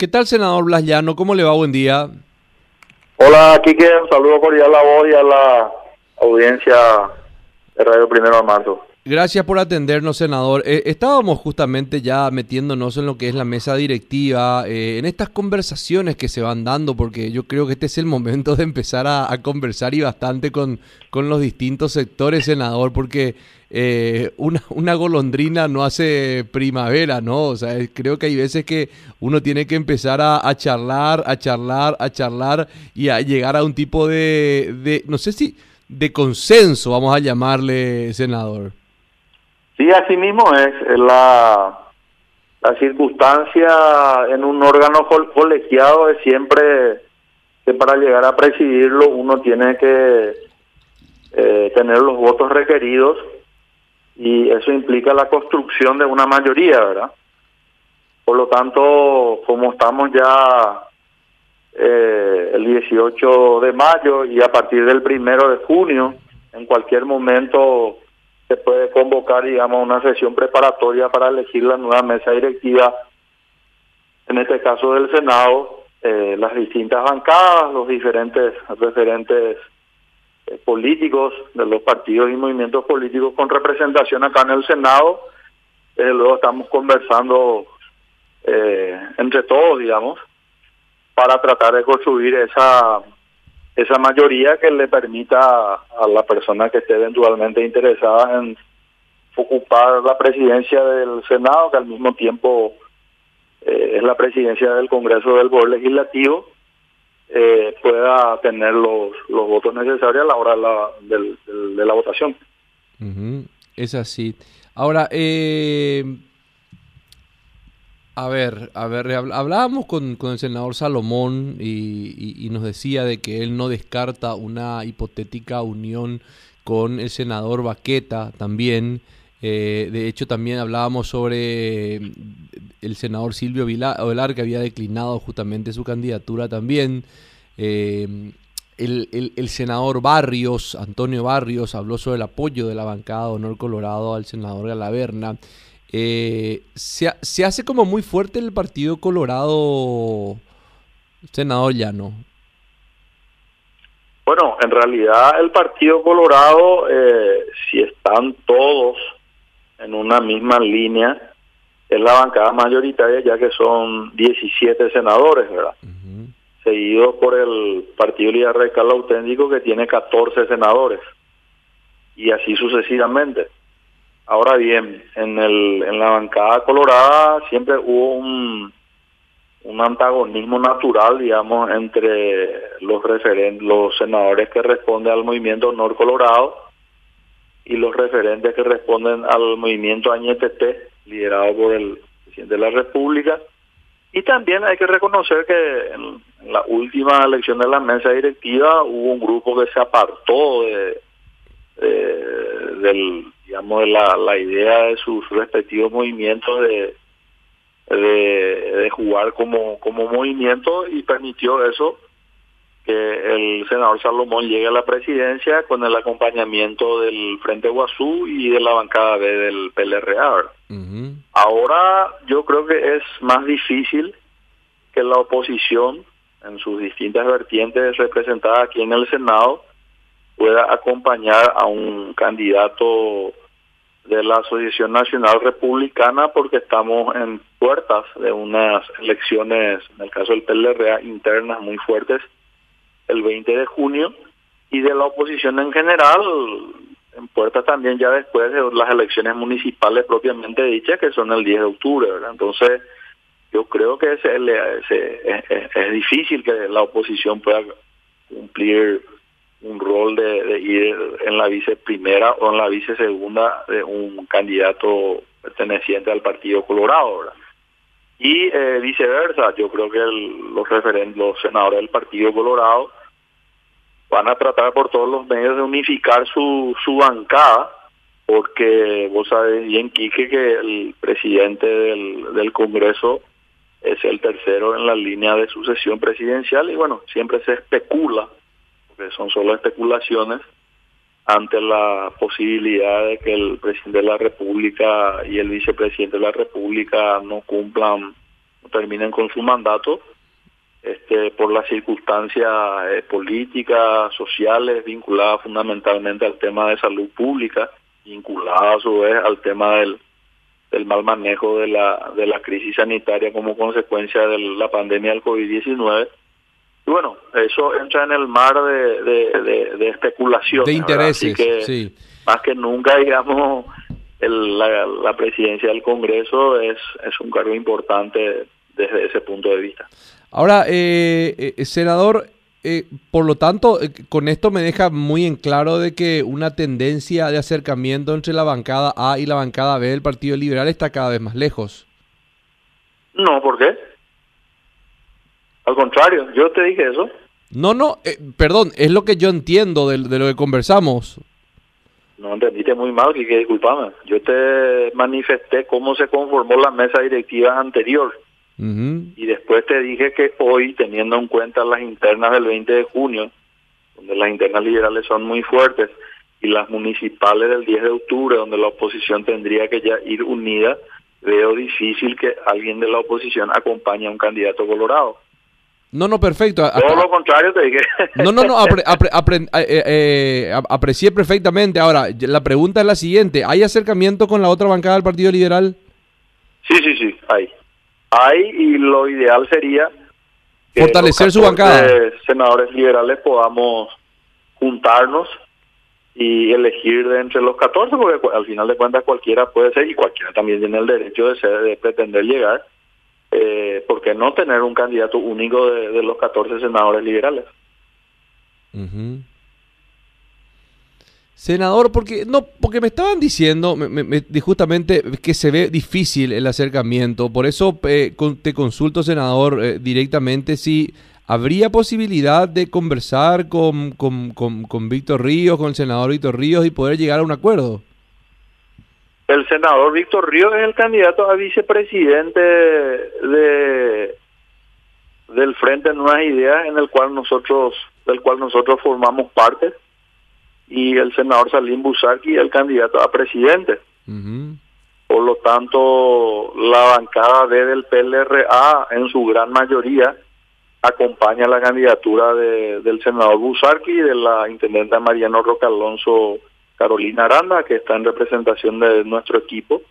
¿Qué tal, senador Blas Llano? ¿Cómo le va? Buen día. Hola, Kike. Un saludo cordial a vos y a la audiencia de Radio Primero de Marzo. Gracias por atendernos, senador. Eh, estábamos justamente ya metiéndonos en lo que es la mesa directiva, eh, en estas conversaciones que se van dando, porque yo creo que este es el momento de empezar a, conversar y bastante con, con, los distintos sectores, senador, porque eh, una, golondrina no hace primavera, ¿no? O sea, creo que hay veces que uno tiene que empezar a, a charlar, a charlar, a charlar y a llegar a un tipo de, de no sé si de consenso, vamos a llamarle, senador. Sí, así mismo es la, la circunstancia en un órgano colegiado es siempre que para llegar a presidirlo uno tiene que eh, tener los votos requeridos y eso implica la construcción de una mayoría, ¿verdad? Por lo tanto, como estamos ya eh, el 18 de mayo y a partir del primero de junio, en cualquier momento se puede convocar, digamos, una sesión preparatoria para elegir la nueva mesa directiva, en este caso del Senado, eh, las distintas bancadas, los diferentes referentes eh, políticos de los partidos y movimientos políticos con representación acá en el Senado. Desde luego estamos conversando eh, entre todos, digamos, para tratar de construir esa esa mayoría que le permita a la persona que esté eventualmente interesada en ocupar la presidencia del Senado, que al mismo tiempo eh, es la presidencia del Congreso del Poder Legislativo, eh, pueda tener los, los votos necesarios a la hora de la, de la votación. Es así. Ahora, eh, a ver, a ver, hablábamos con, con el senador Salomón y, nos decía de que él no descarta una hipotética unión con el senador Baqueta también. Eh, de hecho, también hablábamos sobre el senador Silvio Vilar, que había declinado justamente su candidatura también. Eh, el, el, senador Barrios, Antonio Barrios, habló sobre el apoyo de la bancada Honor Colorado al senador Galaverna. Eh, se, se, hace como muy fuerte el Partido Colorado, senador Llano. Bueno, en realidad el Partido Colorado, eh, si están todos en una misma línea, es la bancada mayoritaria, ya que son 17 senadores, ¿verdad? Seguido por el Partido Liga Radical Auténtico, que tiene 14 senadores, y así sucesivamente. Ahora bien, en, el, en la bancada colorada siempre hubo un, un antagonismo natural, digamos, entre los referentes, los senadores que responden al movimiento Honor Colorado y los referentes que responden al movimiento Añetete, liderado por el presidente de la República. Y también hay que reconocer que en, la última elección de la mesa directiva hubo un grupo que se apartó de, del digamos, la, la idea de sus respectivos movimientos de, de, jugar como, como movimiento y permitió eso que el senador Salomón llegue a la presidencia con el acompañamiento del Frente Guazú y de la bancada B del PLRA. Ahora yo creo que es más difícil que la oposición en sus distintas vertientes representadas aquí en el Senado pueda acompañar a un candidato de la Asociación Nacional Republicana porque estamos en puertas de unas elecciones, en el caso del PLRA, internas muy fuertes el 20 de junio y de la oposición en general en puertas también ya después de las elecciones municipales propiamente dichas que son el 10 de octubre, ¿verdad? Entonces yo creo que es, es difícil que la oposición pueda cumplir un rol de, ir en la vice primera o en la vice segunda de un candidato perteneciente al Partido Colorado. Y eh, viceversa, yo creo que los referentes, los senadores del Partido Colorado van a tratar por todos los medios de unificar su, su bancada, porque vos sabés bien, Quique, que el presidente del, del Congreso es el tercero en la línea de sucesión presidencial y bueno, siempre se especula son solo especulaciones, ante la posibilidad de que el presidente de la República y el vicepresidente de la República no cumplan terminen con su mandato este, por las circunstancias eh, políticas, sociales, vinculadas fundamentalmente al tema de salud pública, vinculadas a su vez al tema del, del mal manejo de la, de la crisis sanitaria como consecuencia de la pandemia del COVID-19. Y bueno, eso entra en el mar de, de, de, especulación. De intereses, que, sí. Más que nunca, digamos, el, la, la, presidencia del Congreso es, es un cargo importante desde ese punto de vista. Ahora, eh, eh, senador, eh, por lo tanto, eh, con esto me deja muy en claro de que una tendencia de acercamiento entre la bancada A y la bancada B del Partido Liberal está cada vez más lejos. No, ¿por qué? Al contrario, yo te dije eso. No, no, eh, perdón, es lo que yo entiendo de, de, lo que conversamos. No entendiste muy mal, que, disculpame. Yo te manifesté cómo se conformó la mesa directiva anterior. Uh -huh. Y después te dije que hoy, teniendo en cuenta las internas del 20 de junio, donde las internas liberales son muy fuertes, y las municipales del 10 de octubre, donde la oposición tendría que ya ir unida, veo difícil que alguien de la oposición acompañe a un candidato colorado. No, no, perfecto. Todo lo contrario te dije. No, no, no, apre, apre, apre, eh, eh, aprecié perfectamente. Ahora, la pregunta es la siguiente. ¿Hay acercamiento con la otra bancada del Partido Liberal? Sí, sí, sí, hay. Hay y lo ideal sería... Que Fortalecer su bancada. senadores liberales podamos juntarnos y elegir de entre los 14, porque al final de cuentas cualquiera puede ser y cualquiera también tiene el derecho de, ser, de pretender llegar eh, ¿por qué no tener un candidato único de, los 14 senadores liberales? Senador, porque no, porque me estaban diciendo me, me, justamente que se ve difícil el acercamiento, por eso eh, con, te consulto, senador, eh, directamente si habría posibilidad de conversar con, con, con, con Víctor Ríos, con el senador Víctor Ríos y poder llegar a un acuerdo. El senador Víctor Ríos es el candidato a vicepresidente de del Frente Nuevas Ideas, en el cual nosotros del cual nosotros formamos parte, y el senador Salim Busaki el candidato a presidente. Uh -huh. Por lo tanto, la bancada B del PLRA, en su gran mayoría, acompaña la candidatura de, del senador Busarqui y de la intendente Mariano Roca Alonso Carolina Aranda, que está en representación de nuestro equipo,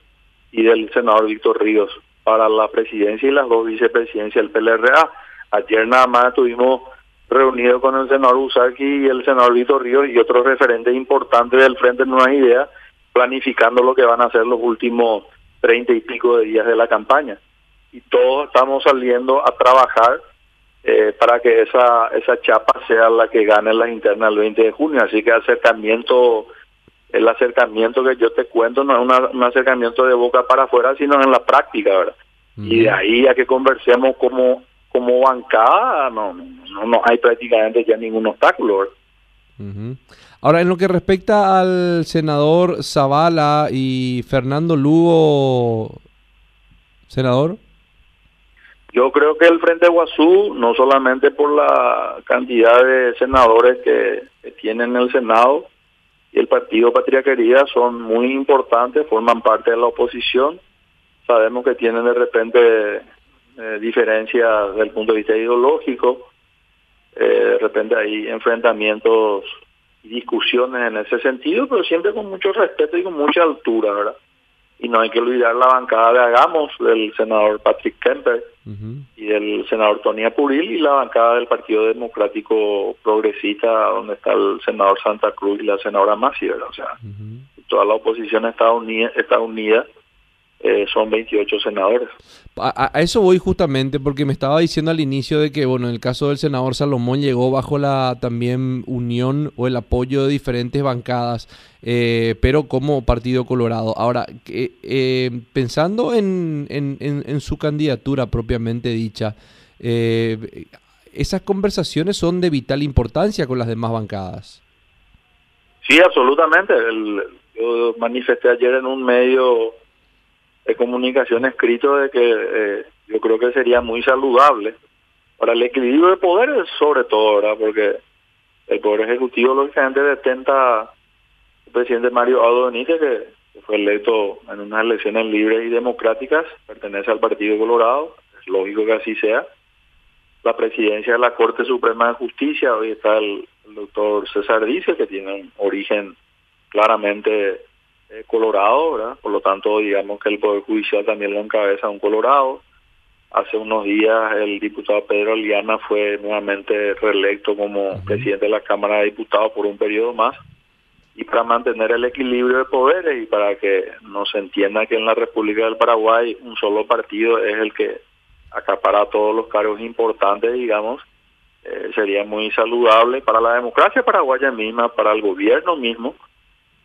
y del senador Víctor Ríos para la presidencia y las dos vicepresidencias del PLRA. Ayer nada más estuvimos reunidos con el senador Usaki y el senador Víctor Ríos y otros referentes importantes del Frente Nuevas Ideas, planificando lo que van a ser los últimos treinta y pico de días de la campaña. Y todos estamos saliendo a trabajar eh, para que esa esa chapa sea la que gane las internas el 20 de junio. Así que acercamiento el acercamiento que yo te cuento no es una, un acercamiento de boca para afuera, sino en la práctica, ¿verdad? Y de ahí a que conversemos como como bancada, no, no, no hay prácticamente ya ningún obstáculo, ¿verdad? Uh -huh. Ahora, en lo que respecta al senador Zavala y Fernando Lugo, senador. Yo creo que el Frente Guazú, no solamente por la cantidad de senadores que, que tienen en el Senado, y el Partido Patria Querida son muy importantes, forman parte de la oposición. Sabemos que tienen de repente eh, diferencias desde el punto de vista ideológico, eh, de repente hay enfrentamientos y discusiones en ese sentido, pero siempre con mucho respeto y con mucha altura, ¿verdad? Y no hay que olvidar la bancada de Hagamos del senador Patrick Kemper uh -huh. y del senador Tony Apuril y la bancada del Partido Democrático Progresista donde está el senador Santa Cruz y la senadora Masi, ¿verdad? O sea, uh -huh. toda la oposición está unida, está unida eh, son 28 senadores. A, a, eso voy justamente porque me estaba diciendo al inicio de que, bueno, en el caso del senador Salomón llegó bajo la también unión o el apoyo de diferentes bancadas, eh, pero como Partido Colorado. Ahora, eh, pensando en, en, en, en, su candidatura propiamente dicha, eh, esas conversaciones son de vital importancia con las demás bancadas. Sí, absolutamente. El, yo manifesté ayer en un medio de comunicación escrito de que eh, yo creo que sería muy saludable para el equilibrio de poderes sobre todo, ¿verdad? Porque el Poder Ejecutivo lógicamente detenta el presidente Mario Aldo Benítez, que, fue electo en unas elecciones libres y democráticas, pertenece al Partido Colorado, es lógico que así sea. La presidencia de la Corte Suprema de Justicia, hoy está el, doctor César Dice, que tiene un origen claramente eh, colorado, ¿verdad? Por lo tanto, digamos que el Poder Judicial también lo encabeza un colorado. Hace unos días el diputado Pedro Liana fue nuevamente reelecto como presidente de la Cámara de Diputados por un periodo más y para mantener el equilibrio de poderes y para que no se entienda que en la República del Paraguay un solo partido es el que acapara todos los cargos importantes, digamos, eh, sería muy saludable para la democracia paraguaya misma, para el gobierno mismo,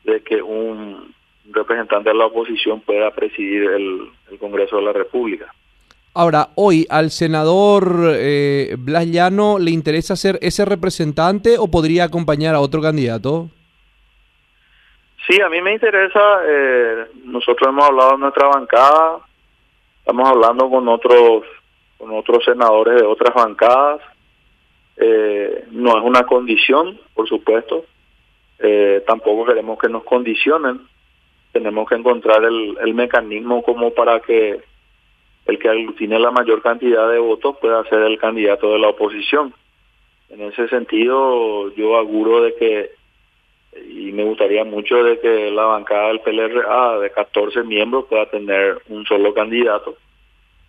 de que un representante de la oposición pueda presidir el, Congreso de la República. Ahora, hoy al senador eh, Blas Llano le interesa ser ese representante o podría acompañar a otro candidato? Sí, a mí me interesa, eh, nosotros hemos hablado en nuestra bancada, estamos hablando con otros con otros senadores de otras bancadas, eh, no es una condición, por supuesto, eh, tampoco queremos que nos condicionen, tenemos que encontrar el, el mecanismo como para que el que aglutine la mayor cantidad de votos pueda ser el candidato de la oposición. En ese sentido, yo auguro de que y me gustaría mucho de que la bancada del PLRA de 14 miembros pueda tener un solo candidato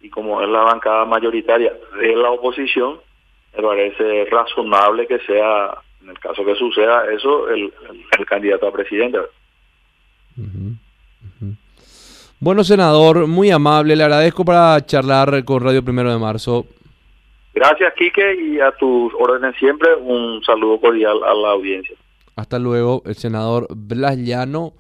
y como es la bancada mayoritaria de la oposición me parece razonable que sea en el caso que suceda eso el, candidato a presidente. Bueno senador muy amable. Le agradezco para charlar con Radio Primero de Marzo. Gracias Quique y a tus órdenes siempre. Un saludo cordial a la audiencia. Hasta luego, el senador Blas Llano.